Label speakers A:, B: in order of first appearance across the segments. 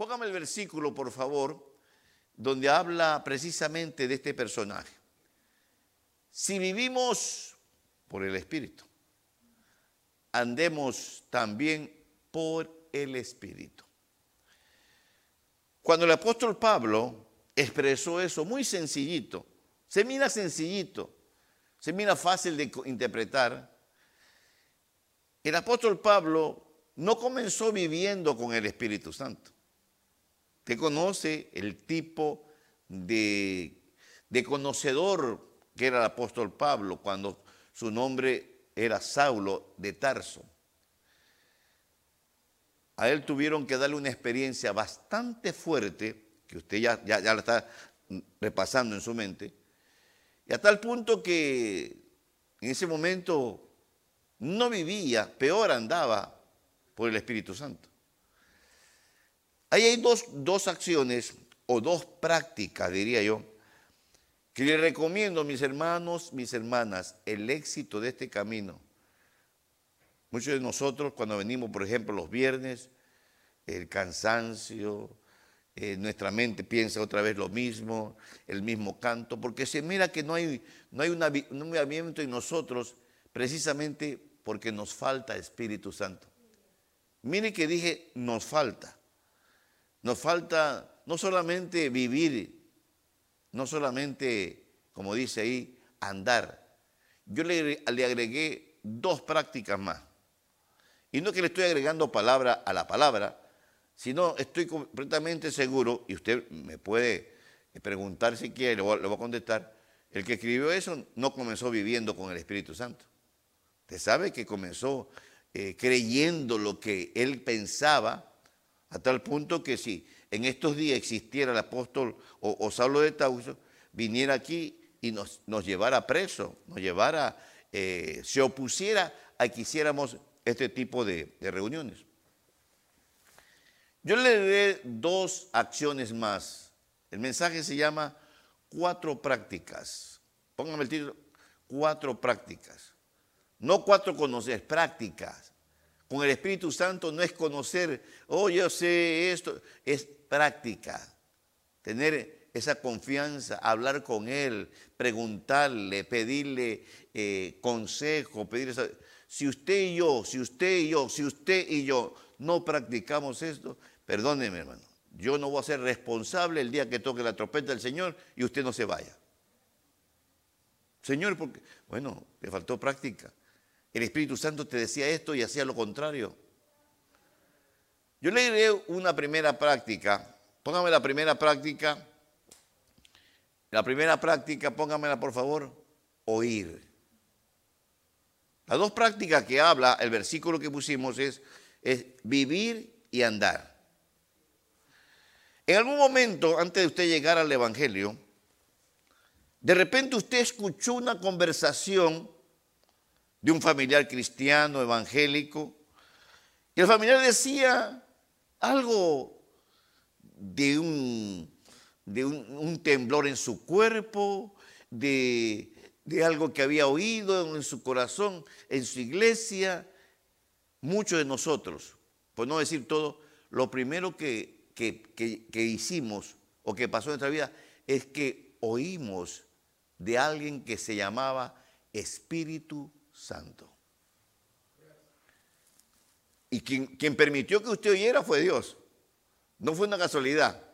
A: Póngame el versículo, por favor, donde habla precisamente de este personaje. Si vivimos por el Espíritu, andemos también por el Espíritu. Cuando el apóstol Pablo expresó eso muy sencillito, se mira sencillito, se mira fácil de interpretar, el apóstol Pablo no comenzó viviendo con el Espíritu Santo. Usted conoce el tipo de, conocedor que era el apóstol Pablo cuando su nombre era Saulo de Tarso. A él tuvieron que darle una experiencia bastante fuerte, que usted ya la está repasando en su mente, y a tal punto que en ese momento no vivía, peor andaba por el Espíritu Santo. Ahí hay dos, dos acciones o dos prácticas, diría yo, que le recomiendo, mis hermanos, mis hermanas, el éxito de este camino. Muchos de nosotros cuando venimos, por ejemplo, los viernes, el cansancio, eh, nuestra mente piensa otra vez lo mismo, el mismo canto, porque se mira que no hay, no hay un movimiento en nosotros precisamente porque nos falta Espíritu Santo. Mire que dije, nos falta. Nos falta no solamente vivir no solamente, como dice ahí, andar. Yo le, agregué dos prácticas más. Y no que le estoy agregando palabra a la palabra, sino estoy completamente seguro, y usted me puede preguntar si quiere, le voy, a contestar, el que escribió eso no comenzó viviendo con el Espíritu Santo. Usted sabe que comenzó eh, creyendo lo que él pensaba, a tal punto que si en estos días existiera el apóstol o, Saulo de Tauso, viniera aquí y nos, nos llevara preso, nos llevara, eh, se opusiera a que hiciéramos este tipo de, reuniones. Yo le daré dos acciones más. El mensaje se llama cuatro prácticas. Póngame el título, cuatro prácticas. No cuatro conocer, prácticas. Con el Espíritu Santo no es conocer, oh, yo sé esto, es práctica, tener esa confianza, hablar con Él, preguntarle, pedirle eh, consejo, pedirle... Si usted y yo, si usted y yo, si usted y yo no practicamos esto, perdóneme hermano, yo no voy a ser responsable el día que toque la trompeta del Señor y usted no se vaya. Señor, porque, bueno, le faltó práctica. El Espíritu Santo te decía esto y hacía lo contrario. Yo le diré una primera práctica. Póngame la primera práctica. La primera práctica, póngamela por favor, oír. Las dos prácticas que habla el versículo que pusimos es, es vivir y andar. En algún momento, antes de usted llegar al Evangelio, de repente usted escuchó una conversación de un familiar cristiano, evangélico, y el familiar decía, algo de un, de un, temblor en su cuerpo, de, algo que había oído en su corazón, en su iglesia. Muchos de nosotros, por no decir todo, lo primero que, que hicimos o que pasó en nuestra vida es que oímos de alguien que se llamaba Espíritu Santo. Y quien, permitió que usted oyera fue Dios. No fue una casualidad.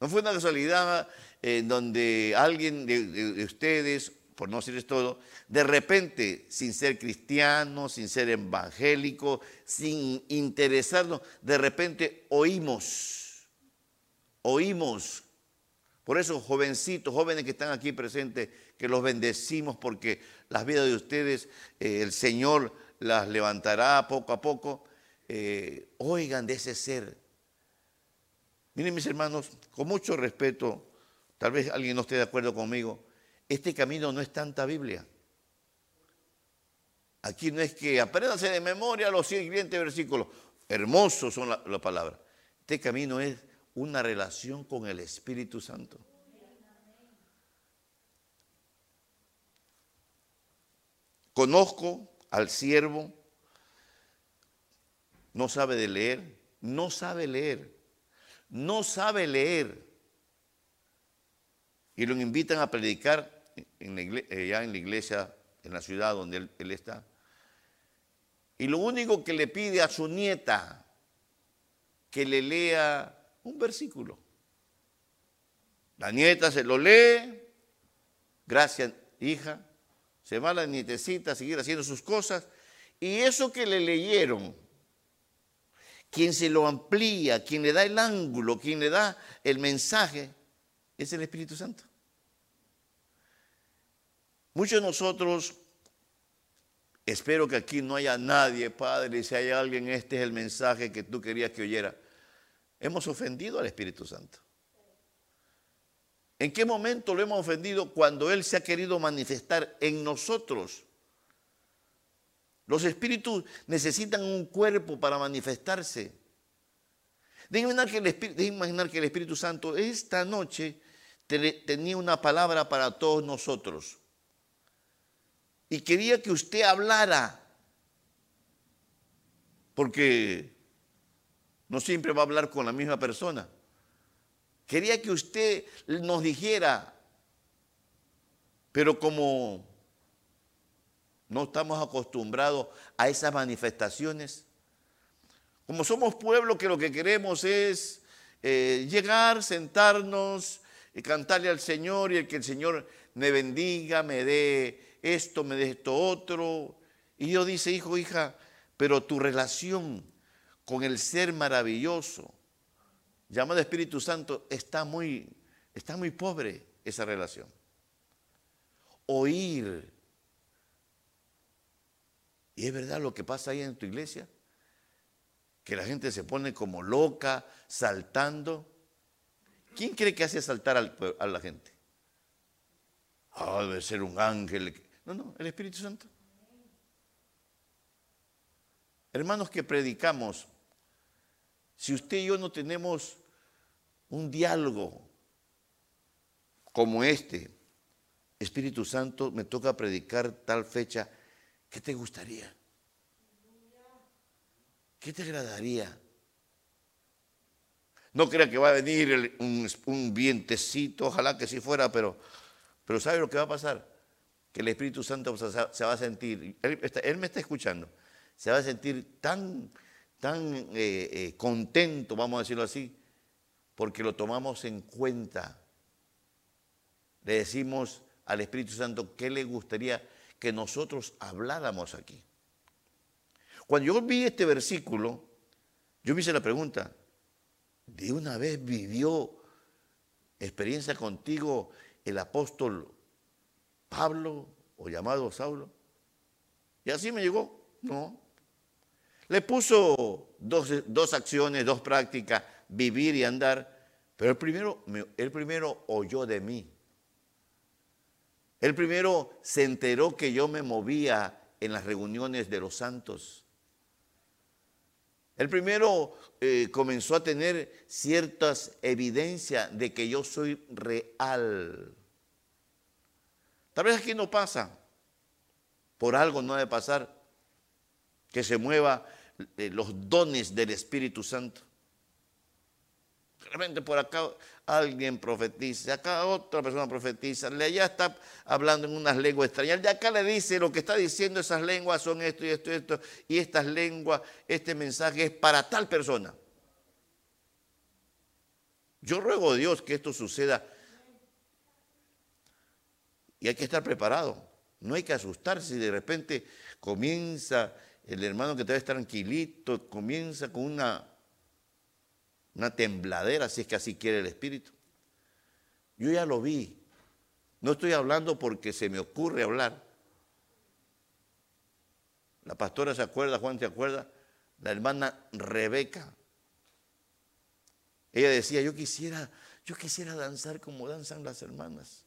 A: No fue una casualidad en donde alguien de, ustedes, por no decirles todo, de repente, sin ser cristiano, sin ser evangélico, sin interesarnos, de repente oímos, oímos. Por eso, jovencitos, jóvenes que están aquí presentes, que los bendecimos porque las vidas de ustedes, eh, el Señor las levantará poco a poco. Eh, oigan de ese ser. Miren mis hermanos, con mucho respeto, tal vez alguien no esté de acuerdo conmigo, este camino no es tanta Biblia. Aquí no es que apréndase de memoria los siguientes versículos. Hermosos son las palabras. Este camino es una relación con el Espíritu Santo. Conozco al siervo, no sabe de leer, no sabe leer. no sabe leer y lo invitan a predicar eh, ya en la iglesia, en la ciudad donde él, él está. Y lo único que le pide a su nieta que le lea un versículo. La nieta se lo lee, gracias hija, se va la nietecita a seguir haciendo sus cosas, y eso que le leyeron, quien se lo amplía, quien le da el ángulo, quien le da el mensaje, es el Espíritu Santo. Muchos de nosotros, espero que aquí no haya nadie, Padre, si hay alguien, este es el mensaje que tú querías que oyera. Hemos ofendido al Espíritu Santo. ¿En qué momento lo hemos ofendido? Cuando Él se ha querido manifestar en nosotros. Los espíritus necesitan un cuerpo para manifestarse. Deben imaginar imaginar que el Espíritu Santo esta noche tenía una palabra para todos nosotros. Y quería que usted hablara. Porque no siempre va a hablar con la misma persona. Quería que usted nos dijera, pero como no estamos acostumbrados a esas manifestaciones, como somos pueblo que lo que queremos es eh, llegar, sentarnos y cantarle al Señor y el que el Señor me bendiga, me dé esto, me dé esto otro. Y Dios dice, hijo, hija, pero tu relación con el ser maravilloso, llamado Espíritu Santo, está muy, está muy pobre esa relación. Oír. Y es verdad lo que pasa ahí en tu iglesia, que la gente se pone como loca, saltando. ¿Quién cree que hace saltar a la gente? Ah, debe ser un ángel. No, no, el Espíritu Santo. Hermanos que predicamos si usted y yo no tenemos un diálogo como este, Espíritu Santo, me toca predicar tal fecha, ¿qué te gustaría? ¿Qué te agradaría? No crea que va a venir un, vientecito, ojalá que sí fuera, pero, pero ¿sabe lo que va a pasar? Que el Espíritu Santo se va a sentir, él me está escuchando, se va a sentir tan tan eh, eh, contento, vamos a decirlo así, porque lo tomamos en cuenta. Le decimos al Espíritu Santo qué le gustaría que nosotros habláramos aquí. Cuando yo vi este versículo, yo me hice la pregunta, ¿de una vez vivió experiencia contigo el apóstol Pablo o llamado Saulo? Y así me llegó, no, le puso dos, acciones, dos prácticas, vivir y andar, pero el primero, el primero oyó de mí. El primero se enteró que yo me movía en las reuniones de los santos. El primero eh, comenzó a tener ciertas evidencias de que yo soy real. Tal vez aquí no pasa, por algo no debe pasar, que se mueva los dones del Espíritu Santo. De repente por acá alguien profetiza, acá otra persona profetiza, allá está hablando en unas lenguas extrañas, de acá le dice lo que está diciendo esas lenguas son esto y esto y esto, y estas lenguas, este mensaje es para tal persona. Yo ruego a Dios que esto suceda y hay que estar preparado. No hay que asustarse si de repente comienza el hermano que te estar tranquilito comienza con una, una tembladera, si es que así quiere el Espíritu. Yo ya lo vi. No estoy hablando porque se me ocurre hablar. La pastora se acuerda, Juan se acuerda, la hermana Rebeca. Ella decía, yo quisiera, yo quisiera danzar como danzan las hermanas.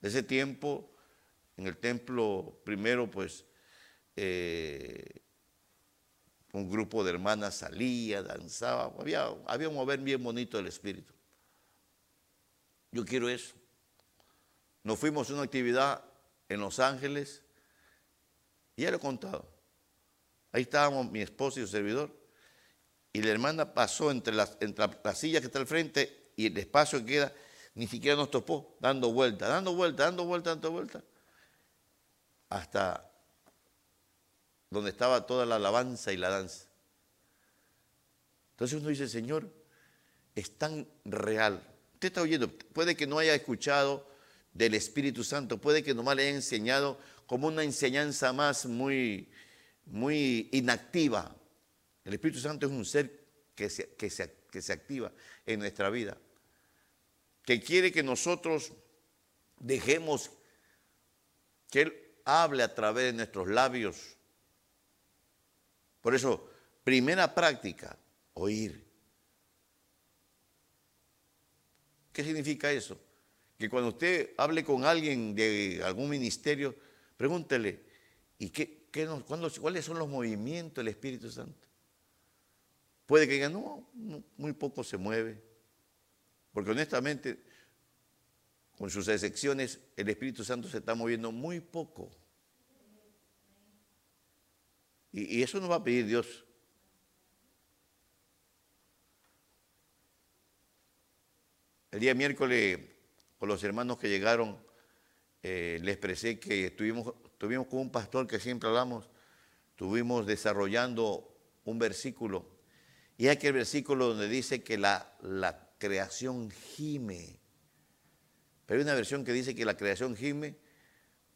A: De ese tiempo, en el templo primero, pues eh, un grupo de hermanas salía, danzaba, había, había un mover bien bonito del espíritu. Yo quiero eso. Nos fuimos a una actividad en Los Ángeles, y ya lo he contado. Ahí estábamos mi esposo y su servidor, y la hermana pasó entre, las, entre la silla que está al frente y el espacio que queda, ni siquiera nos topó, dando vuelta, dando vuelta, dando vuelta, dando vuelta, hasta donde estaba toda la alabanza y la danza. Entonces uno dice, Señor, es tan real. Usted está oyendo, puede que no haya escuchado del Espíritu Santo, puede que nomás le haya enseñado como una enseñanza más muy, muy inactiva. El Espíritu Santo es un ser que se, activa en nuestra vida, que quiere que nosotros dejemos que Él hable a través de nuestros labios. Por eso, primera práctica, oír. ¿Qué significa eso? Que cuando usted hable con alguien de algún ministerio, pregúntele, ¿y qué, cuáles son los movimientos del Espíritu Santo? Puede que diga, no, muy poco se mueve. Porque honestamente, con sus excepciones, el Espíritu Santo se está moviendo muy poco. Y, eso nos va a pedir Dios. El día miércoles, con los hermanos que llegaron, eh, les expresé que estuvimos, con un pastor que siempre hablamos, estuvimos desarrollando un versículo, y hay aquel versículo donde dice que la, la creación gime. Pero hay una versión que dice que la creación gime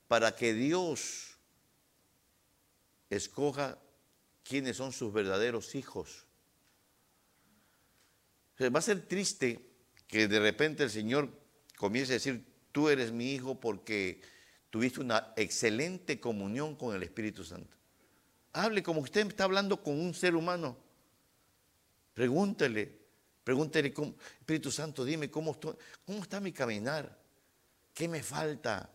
A: para que Dios escoja quiénes son sus verdaderos hijos. va a ser triste que de repente el Señor comience a decir, tú eres mi hijo porque tuviste una excelente comunión con el Espíritu Santo. Hable como usted está hablando con un ser humano. Pregúntele, pregúntele, Espíritu Santo, dime cómo, cómo está mi caminar, qué me falta.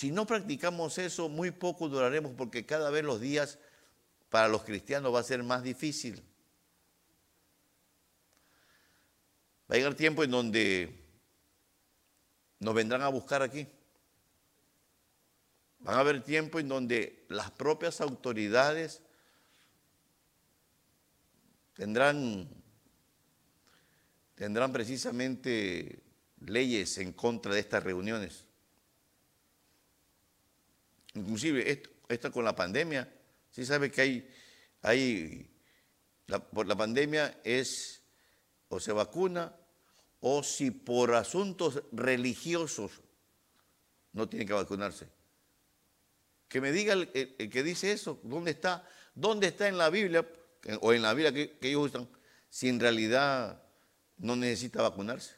A: Si no practicamos eso, muy poco duraremos porque cada vez los días para los cristianos va a ser más difícil. Va a llegar tiempo en donde nos vendrán a buscar aquí. Van a haber tiempo en donde las propias autoridades tendrán, tendrán precisamente leyes en contra de estas reuniones. Inclusive esto, con la pandemia, sí sabe que hay, hay por la pandemia es o se vacuna o si por asuntos religiosos no tiene que vacunarse. Que me diga el, que dice eso, ¿dónde está? ¿Dónde está en la Biblia o en la Biblia que, ellos usan si en realidad no necesita vacunarse?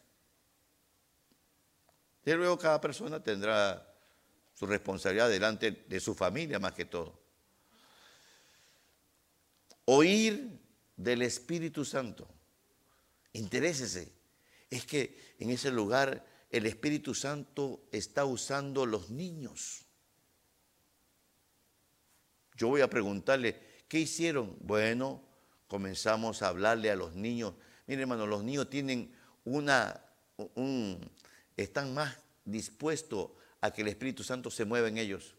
A: Y luego cada persona tendrá su responsabilidad delante de su familia más que todo. Oír del Espíritu Santo. Interésese es que en ese lugar el Espíritu Santo está usando los niños. Yo voy a preguntarle, ¿qué hicieron? Bueno, comenzamos a hablarle a los niños. Miren, hermano, los niños tienen una, un, están más dispuestos a que el Espíritu Santo se mueva en ellos.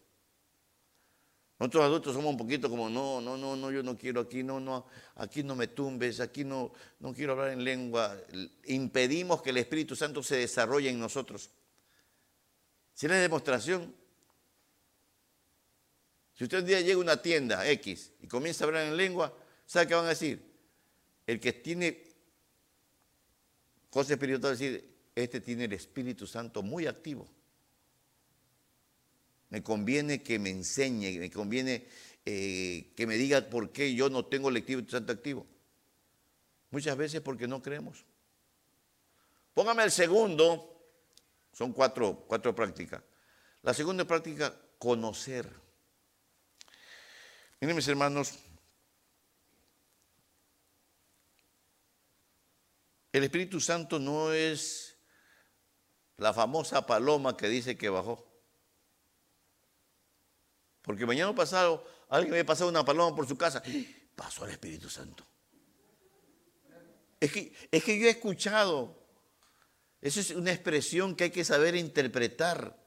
A: Nosotros adultos somos un poquito como, no, no, no, no, yo no quiero aquí, no, no, aquí no me tumbes, aquí no, no quiero hablar en lengua. Impedimos que el Espíritu Santo se desarrolle en nosotros. Si la demostración, si usted un día llega a una tienda X y comienza a hablar en lengua, ¿sabe qué van a decir? El que tiene cosas espirituales, decir, este tiene el Espíritu Santo muy activo me conviene que me enseñe, me conviene eh, que me diga por qué yo no tengo el Espíritu Santo activo. Muchas veces porque no creemos. Póngame el segundo, son cuatro, cuatro prácticas. La segunda práctica, conocer. Miren mis hermanos, el Espíritu Santo no es la famosa paloma que dice que bajó. Porque mañana pasado alguien me pasado una paloma por su casa. Pasó al Espíritu Santo. Es que, es que yo he escuchado. Eso es una expresión que hay que saber interpretar.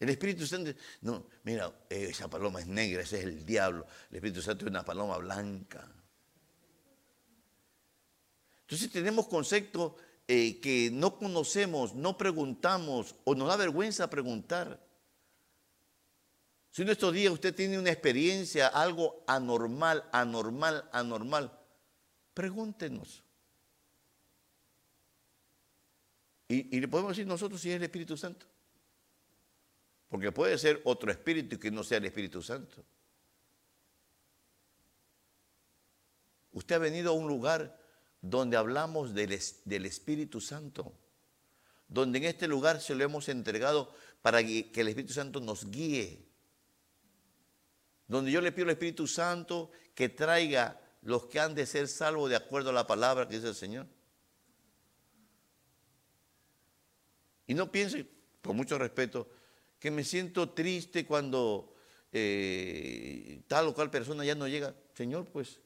A: El Espíritu Santo, no, mira, esa paloma es negra, ese es el diablo. El Espíritu Santo es una paloma blanca. Entonces tenemos conceptos eh, que no conocemos, no preguntamos o nos da vergüenza preguntar. Si en estos días usted tiene una experiencia, algo anormal, anormal, anormal, pregúntenos. Y, le podemos decir nosotros si es el Espíritu Santo. Porque puede ser otro espíritu que no sea el Espíritu Santo. Usted ha venido a un lugar donde hablamos del, Espíritu Santo, donde en este lugar se lo hemos entregado para que el Espíritu Santo nos guíe, donde yo le pido al Espíritu Santo que traiga los que han de ser salvos de acuerdo a la palabra que dice el Señor. Y no piense, con mucho respeto, que me siento triste cuando eh, tal o cual persona ya no llega. Señor, pues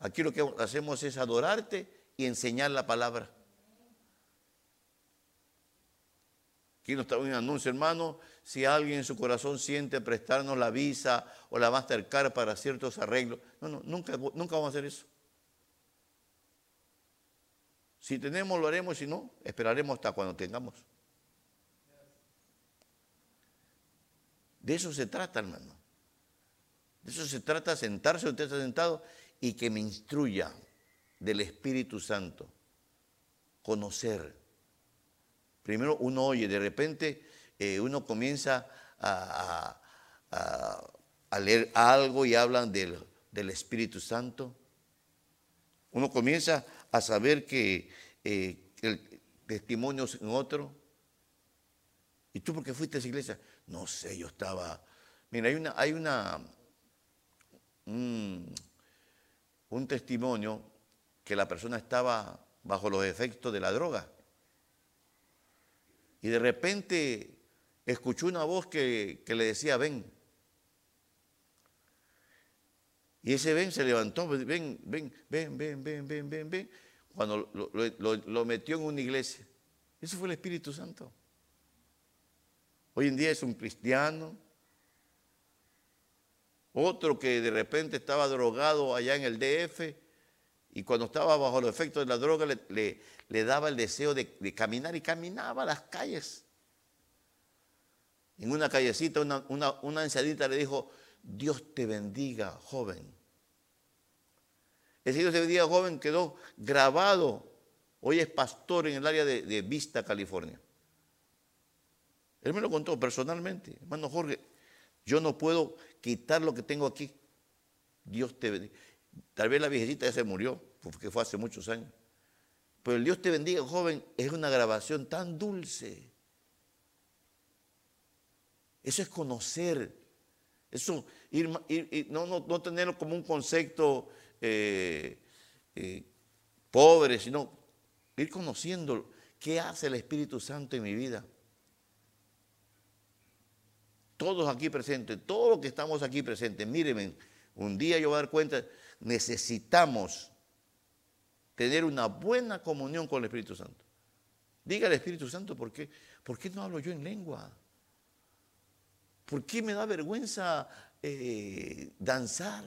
A: aquí lo que hacemos es adorarte y enseñar la palabra. Aquí no está un anuncio, hermano. Si alguien en su corazón siente prestarnos la visa o la Mastercard para ciertos arreglos. No, no, nunca, nunca vamos a hacer eso. Si tenemos, lo haremos. Si no, esperaremos hasta cuando tengamos. De eso se trata, hermano. De eso se trata, sentarse, usted está sentado y que me instruya del Espíritu Santo. Conocer. Primero uno oye, de repente eh, uno comienza a, leer algo y hablan del, Espíritu Santo. Uno comienza a saber que eh, el testimonio es en otro. ¿Y tú por qué fuiste a esa iglesia? No sé, yo estaba. Mira, hay una, hay una un, testimonio que la persona estaba bajo los efectos de la droga. Y de repente escuchó una voz que, le decía, ven. Y ese ven se levantó, ven, ven, ven, ven, ven, ven, ven, ven, cuando lo metió en una iglesia. Eso fue el Espíritu Santo. Hoy en día es un cristiano. Otro que de repente estaba drogado allá en el DF y cuando estaba bajo los efectos de la droga le, le, daba el deseo de, caminar y caminaba a las calles. En una callecita una, una, ancianita le dijo, Dios te bendiga, joven. Ese Dios te bendiga, joven quedó grabado. Hoy es pastor en el área de Vista, California. Él me lo contó personalmente. Hermano Jorge, yo no puedo quitar lo que tengo aquí. Dios te bendiga. Tal vez la viejecita ya se murió, porque fue hace muchos años. Pero el Dios te bendiga, joven, es una grabación tan dulce. Eso es conocer. Eso, ir, no, no, tenerlo como un concepto eh, eh, pobre, sino ir conociendo qué hace el Espíritu Santo en mi vida todos aquí presentes, todos los que estamos aquí presentes, mírenme, un día yo voy a dar cuenta, necesitamos tener una buena comunión con el Espíritu Santo. Diga al Espíritu Santo, ¿por qué? ¿Por qué no hablo yo en lengua? ¿Por qué me da vergüenza eh, danzar?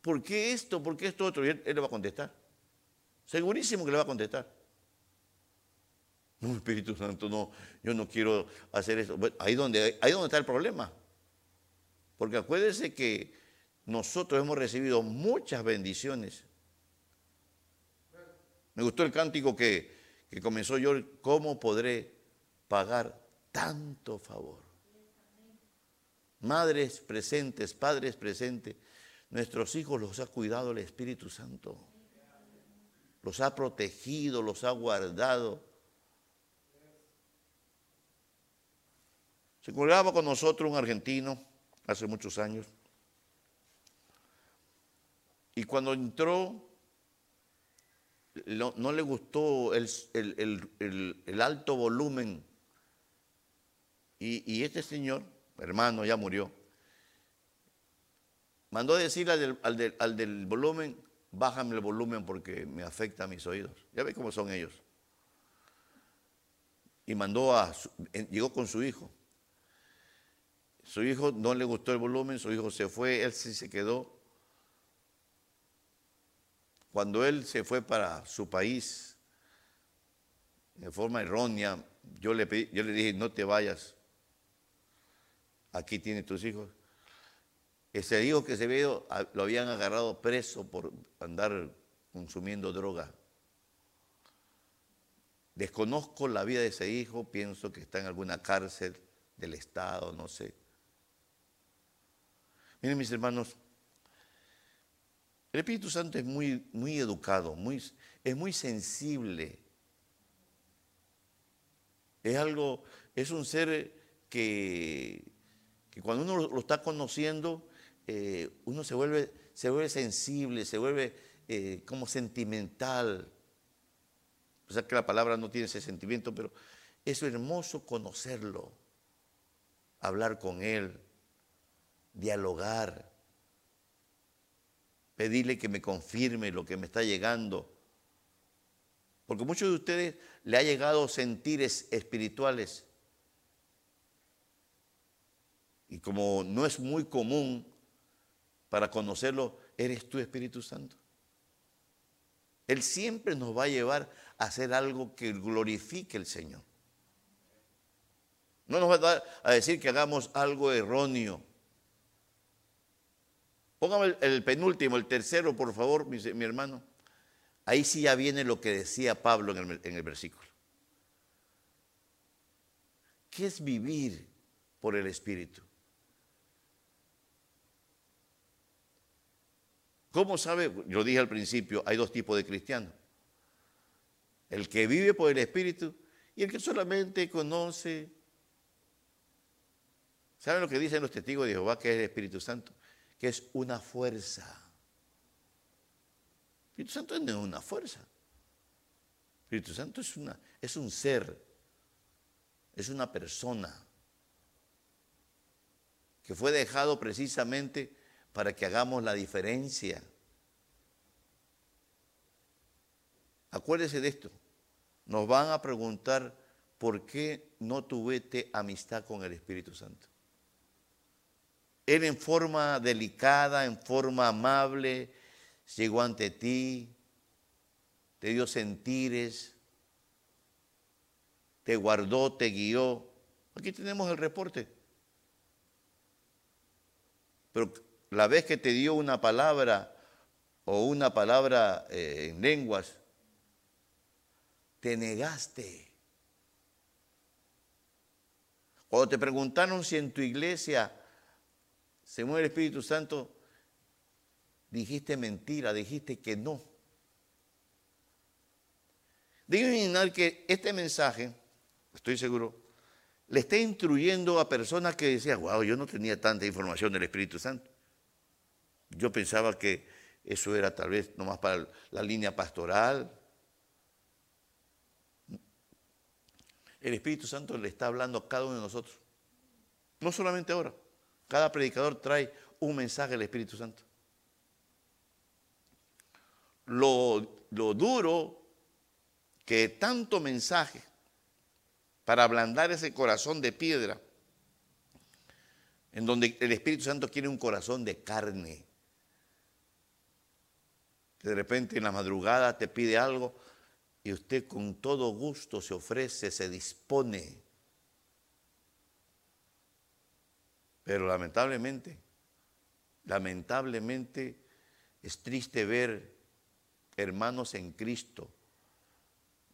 A: ¿Por qué esto? ¿Por qué esto otro? Y él, le va a contestar. Segurísimo que le va a contestar. No, Espíritu Santo, no, yo no quiero hacer eso. ahí, donde, ahí donde está el problema. Porque acuérdense que nosotros hemos recibido muchas bendiciones. Me gustó el cántico que, que comenzó yo, ¿cómo podré pagar tanto favor? Madres presentes, padres presentes, nuestros hijos los ha cuidado el Espíritu Santo. Los ha protegido, los ha guardado Se colgaba con nosotros un argentino hace muchos años. Y cuando entró, no, le gustó el, alto volumen. Y, este señor, hermano, ya murió, mandó a decirle al del, al del volumen, bájame el volumen porque me afecta a mis oídos. Ya ve cómo son ellos. y mandó a, llegó con su hijo. Su hijo no le gustó el volumen, su hijo se fue, él sí se quedó. Cuando él se fue para su país, de forma errónea, yo le, yo le dije, no te vayas, aquí tienes tus hijos. Ese hijo que se vio lo habían agarrado preso por andar consumiendo droga. Desconozco la vida de ese hijo, pienso que está en alguna cárcel del Estado, no sé. Miren mis hermanos, el Espíritu Santo es muy, muy educado, muy, es muy sensible. Es algo, es un ser que, que cuando uno lo está conociendo, eh, uno se vuelve, se vuelve sensible, se vuelve eh, como sentimental. O sea que la palabra no tiene ese sentimiento, pero es hermoso conocerlo, hablar con él, dialogar, pedirle que me confirme lo que me está llegando. Porque muchos de ustedes le ha llegado sentires espirituales. Y como no es muy común para conocerlo, eres tú Espíritu Santo. Él siempre nos va a llevar a hacer algo que glorifique al Señor. No nos va a, decir que hagamos algo erróneo. Póngame el, penúltimo, el tercero, por favor, mi, hermano. Ahí sí ya viene lo que decía Pablo en el, en el versículo. ¿Qué es vivir por el Espíritu? ¿Cómo sabe? Yo dije al principio, hay dos tipos de cristianos. El que vive por el Espíritu y el que solamente conoce. ¿Saben lo que dicen los testigos de Jehová que es el Espíritu Santo? Que es una fuerza. El Espíritu Santo no es una fuerza. El Espíritu Santo es, una, es un ser, es una persona que fue dejado precisamente para que hagamos la diferencia. Acuérdese de esto. Nos van a preguntar por qué no tuviste amistad con el Espíritu Santo. Él en forma delicada, en forma amable, llegó ante ti, te dio sentires, te guardó, te guió. Aquí tenemos el reporte. Pero la vez que te dio una palabra o una palabra eh, en lenguas, te negaste. Cuando te preguntaron si en tu iglesia se mueve el Espíritu Santo, dijiste mentira, dijiste que no. Debe imaginar que este mensaje, estoy seguro, le está instruyendo a personas que decían, wow, yo no tenía tanta información del Espíritu Santo. Yo pensaba que eso era tal vez nomás para la línea pastoral. El Espíritu Santo le está hablando a cada uno de nosotros. No solamente ahora. Cada predicador trae un mensaje del Espíritu Santo. Lo, lo duro que tanto mensaje para ablandar ese corazón de piedra, en donde el Espíritu Santo quiere un corazón de carne de repente en la madrugada te pide algo y usted con todo gusto se ofrece, se dispone. Pero lamentablemente, lamentablemente es triste ver hermanos en Cristo,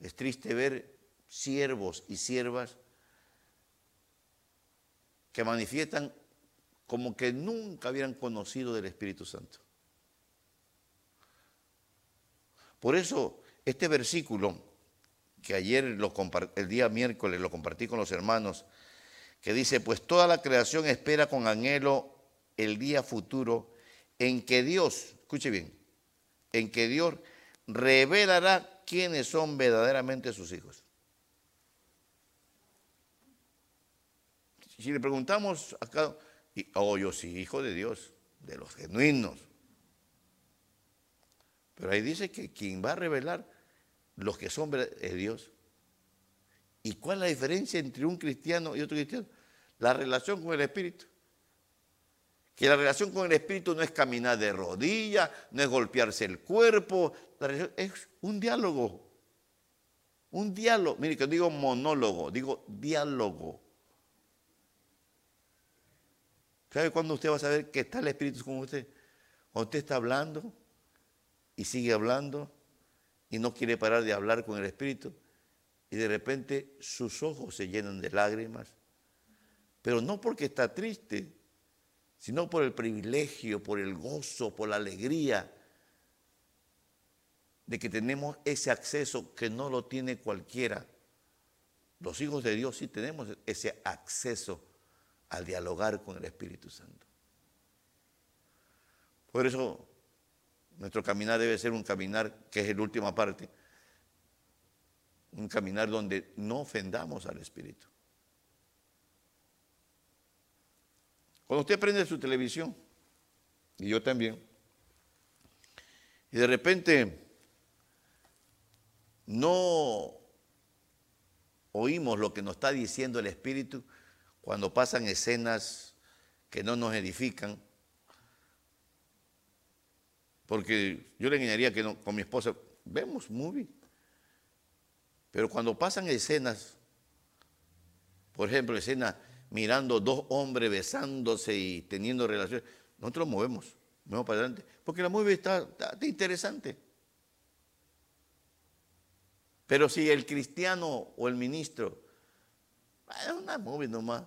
A: es triste ver siervos y siervas que manifiestan como que nunca hubieran conocido del Espíritu Santo. Por eso, este versículo, que ayer el día miércoles lo compartí con los hermanos, que dice, pues toda la creación espera con anhelo el día futuro en que Dios, escuche bien, en que Dios revelará quiénes son verdaderamente sus hijos. Si le preguntamos acá, oh, yo sí, hijo de Dios, de los genuinos, pero ahí dice que quien va a revelar los que son es Dios. ¿Y cuál es la diferencia entre un cristiano y otro cristiano? La relación con el Espíritu. Que la relación con el Espíritu no es caminar de rodillas, no es golpearse el cuerpo, es un diálogo. Un diálogo. Mire, que digo monólogo, digo diálogo. ¿Sabe cuándo usted va a saber que está el Espíritu con usted? Cuando usted está hablando y sigue hablando y no quiere parar de hablar con el Espíritu y de repente sus ojos se llenan de lágrimas, pero no porque está triste, sino por el privilegio, por el gozo, por la alegría de que tenemos ese acceso que no lo tiene cualquiera. Los hijos de Dios sí tenemos ese acceso al dialogar con el Espíritu Santo. Por eso nuestro caminar debe ser un caminar que es la última parte, un caminar donde no ofendamos al Espíritu. Cuando usted prende su televisión, y yo también, y de repente no oímos lo que nos está diciendo el Espíritu cuando pasan escenas que no nos edifican, porque yo le engañaría que con mi esposa vemos movie, pero cuando pasan escenas, por ejemplo, escenas mirando dos hombres besándose y teniendo relaciones, nosotros movemos, movemos para adelante, porque la movie está, interesante. Pero si el cristiano o el ministro, es una movie nomás,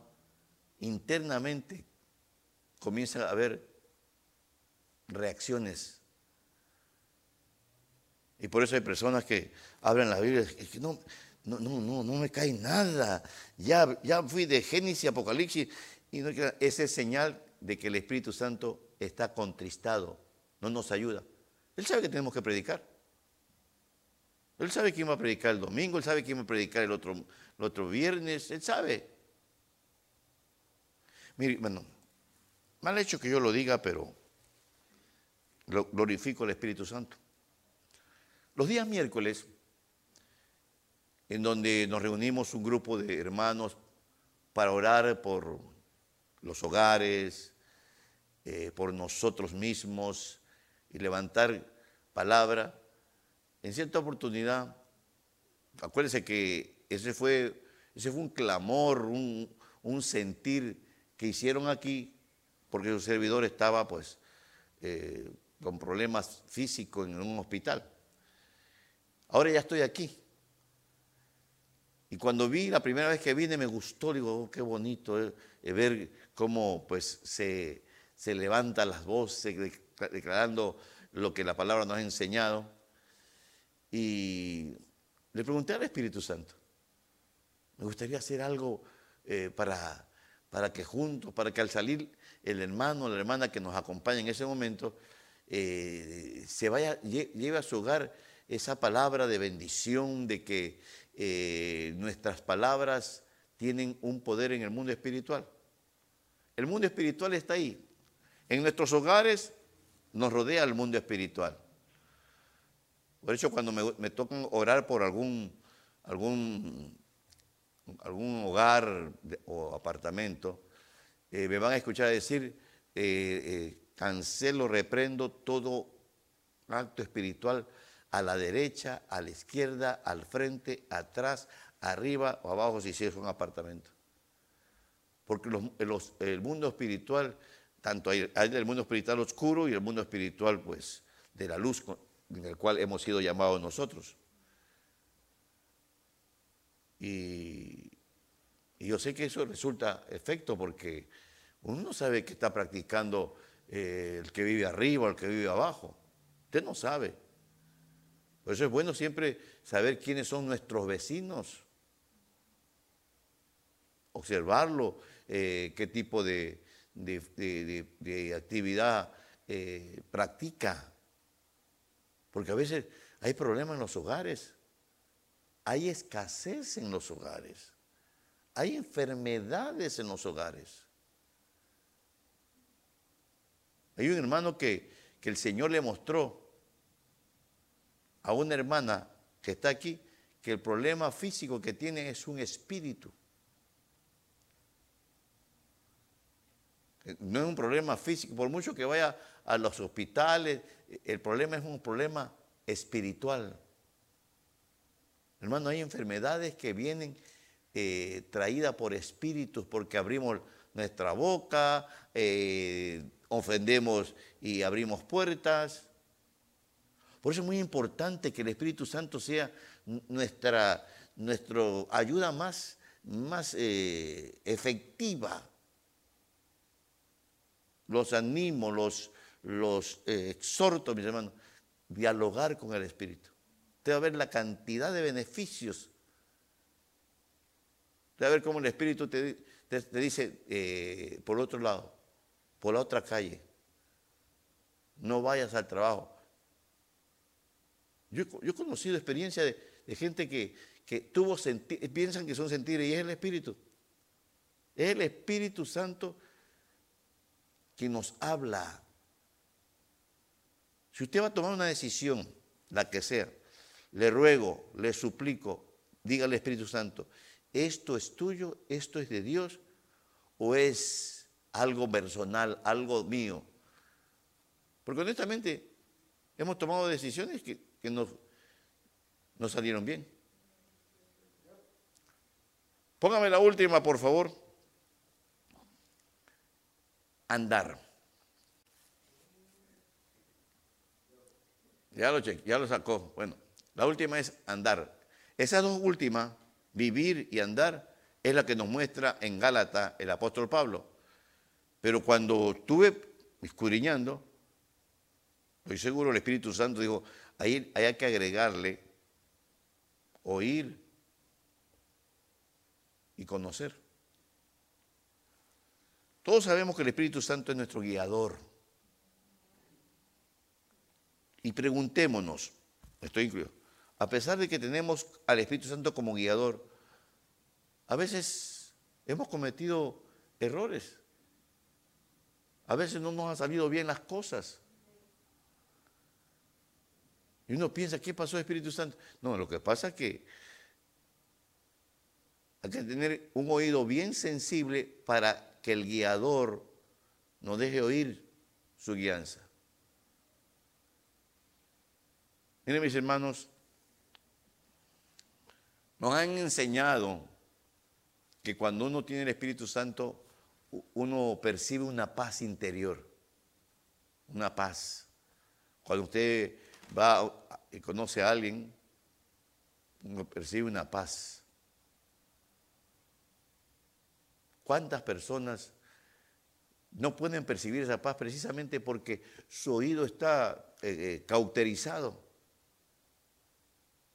A: internamente comienza a haber reacciones. Y por eso hay personas que hablan la Biblia y que no, no, no, no, no me cae nada. Ya, ya fui de Génesis Apocalipsis y no, esa es señal de que el Espíritu Santo está contristado, no nos ayuda. Él sabe que tenemos que predicar. Él sabe quién va a predicar el domingo, él sabe quién va a predicar el otro, el otro viernes, él sabe. Mire, bueno, mal hecho que yo lo diga, pero glorifico al Espíritu Santo. Los días miércoles en donde nos reunimos un grupo de hermanos para orar por los hogares, eh, por nosotros mismos y levantar palabra. En cierta oportunidad, acuérdense que ese fue, ese fue un clamor, un, sentir que hicieron aquí, porque su servidor estaba pues eh, con problemas físicos en un hospital. Ahora ya estoy aquí y cuando vi, la primera vez que vine, me gustó, digo, oh, qué bonito eh, eh, ver cómo pues se, se levantan las voces declarando lo que la palabra nos ha enseñado. Y le pregunté al Espíritu Santo, me gustaría hacer algo eh, para, para que juntos, para que al salir el hermano o la hermana que nos acompaña en ese momento, se vaya, lleve a su hogar esa palabra de bendición, de que eh, nuestras palabras tienen un poder en el mundo espiritual. El mundo espiritual está ahí. En nuestros hogares nos rodea el mundo espiritual. Por eso cuando me, me tocan orar por algún, algún, algún hogar o apartamento, eh, me van a escuchar decir, eh, cancelo, reprendo todo acto espiritual a la derecha, a la izquierda, al frente, atrás, arriba o abajo si es un apartamento. Porque el mundo espiritual, tanto hay, el mundo espiritual oscuro y el mundo espiritual pues de la luz en el cual hemos sido llamados nosotros. Y, yo sé que eso resulta efecto porque uno no sabe que está practicando eh, el que vive arriba o el que vive abajo. Usted no sabe. Por eso es bueno siempre saber quiénes son nuestros vecinos, observarlo, eh, qué tipo de, actividad eh, practica. Porque a veces hay problemas en los hogares, hay escasez en los hogares, hay enfermedades en los hogares. Hay un hermano que, que el Señor le mostró a una hermana que está aquí que el problema físico que tiene es un espíritu. No es un problema físico, por mucho que vaya a los hospitales, el problema es un problema espiritual. Hermano, hay enfermedades que vienen eh, traídas por espíritus porque abrimos nuestra boca, eh, ofendemos y abrimos puertas. Por eso es muy importante que el Espíritu Santo sea nuestra, ayuda más, más eh, efectiva. Los animo, los, los eh, exhorto, mis hermanos, dialogar con el Espíritu. Usted va a ver la cantidad de beneficios. Usted va a ver cómo el Espíritu te, dice, eh, por otro lado, por la otra calle, no vayas al trabajo. Yo, he conocido experiencia de, gente que, que tuvo piensan que son sentidos y es el Espíritu. Es el Espíritu Santo que nos habla. Si usted va a tomar una decisión, la que sea, le ruego, le suplico, diga al Espíritu Santo, ¿esto es tuyo? ¿Esto es de Dios? ¿O es algo personal, algo mío? Porque honestamente hemos tomado decisiones que, nos, nos salieron bien. Póngame la última, por favor. Andar. Ya lo, ya lo sacó. Bueno, la última es andar. Esas dos últimas, vivir y andar, es la que nos muestra en Gálata el apóstol Pablo. Pero cuando estuve escudriñando, estoy seguro el Espíritu Santo dijo, ahí hay que agregarle oír y conocer. Todos sabemos que el Espíritu Santo es nuestro guiador. Y preguntémonos, estoy incluido, a pesar de que tenemos al Espíritu Santo como guiador, a veces hemos cometido errores. A veces no nos han salido bien las cosas. Y uno piensa, ¿qué pasó Espíritu Santo? No, lo que pasa es que hay que tener un oído bien sensible para que el guiador no deje oír su guianza. Miren mis hermanos, nos han enseñado que cuando uno tiene el Espíritu Santo, uno percibe una paz interior, una paz. Cuando usted va y conoce a alguien, uno percibe una paz. ¿Cuántas personas no pueden percibir esa paz precisamente porque su oído está eh, eh, cauterizado?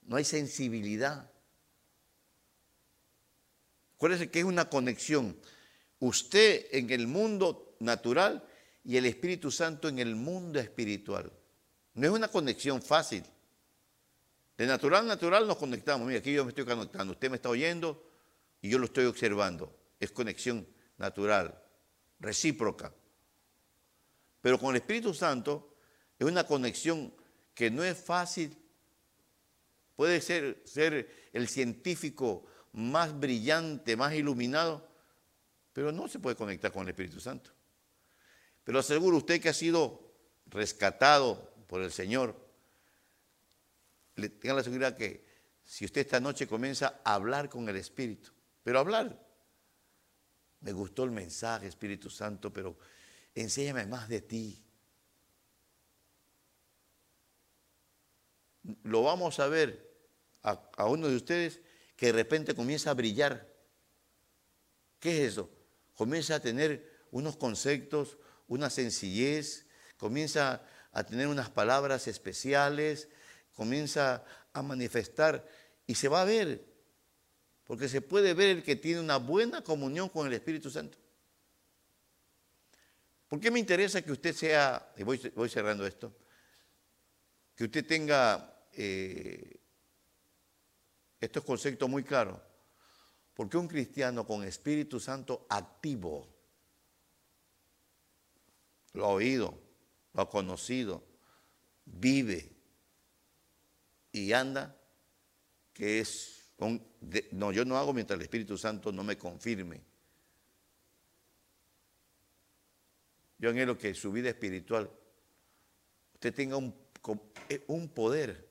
A: No hay sensibilidad. Acuérdense que es una conexión. Usted en el mundo natural y el Espíritu Santo en el mundo espiritual. No es una conexión fácil. De natural a natural nos conectamos. Mira, aquí yo me estoy conectando. Usted me está oyendo y yo lo estoy observando. Es conexión natural, recíproca. Pero con el Espíritu Santo es una conexión que no es fácil. Puede ser, ser el científico más brillante, más iluminado, pero no se puede conectar con el Espíritu Santo. Pero aseguro usted que ha sido rescatado por el Señor, le tenga la seguridad que si usted esta noche comienza a hablar con el Espíritu, pero hablar, me gustó el mensaje, Espíritu Santo, pero enséñame más de ti. Lo vamos a ver a, a uno de ustedes que de repente comienza a brillar. ¿Qué es eso? Comienza a tener unos conceptos, una sencillez, comienza a tener unas palabras especiales, comienza a manifestar y se va a ver, porque se puede ver el que tiene una buena comunión con el Espíritu Santo. ¿Por qué me interesa que usted sea, y voy, cerrando esto, que usted tenga eh, estos conceptos muy claros? Porque un cristiano con Espíritu Santo activo, lo ha oído, lo ha conocido, vive, y anda, que es, no, yo no hago mientras el Espíritu Santo no me confirme. Yo anhelo que su vida espiritual, usted tenga un, eh, un poder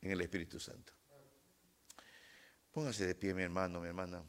A: en el Espíritu Santo. Póngase de pie, mi hermano, mi hermana.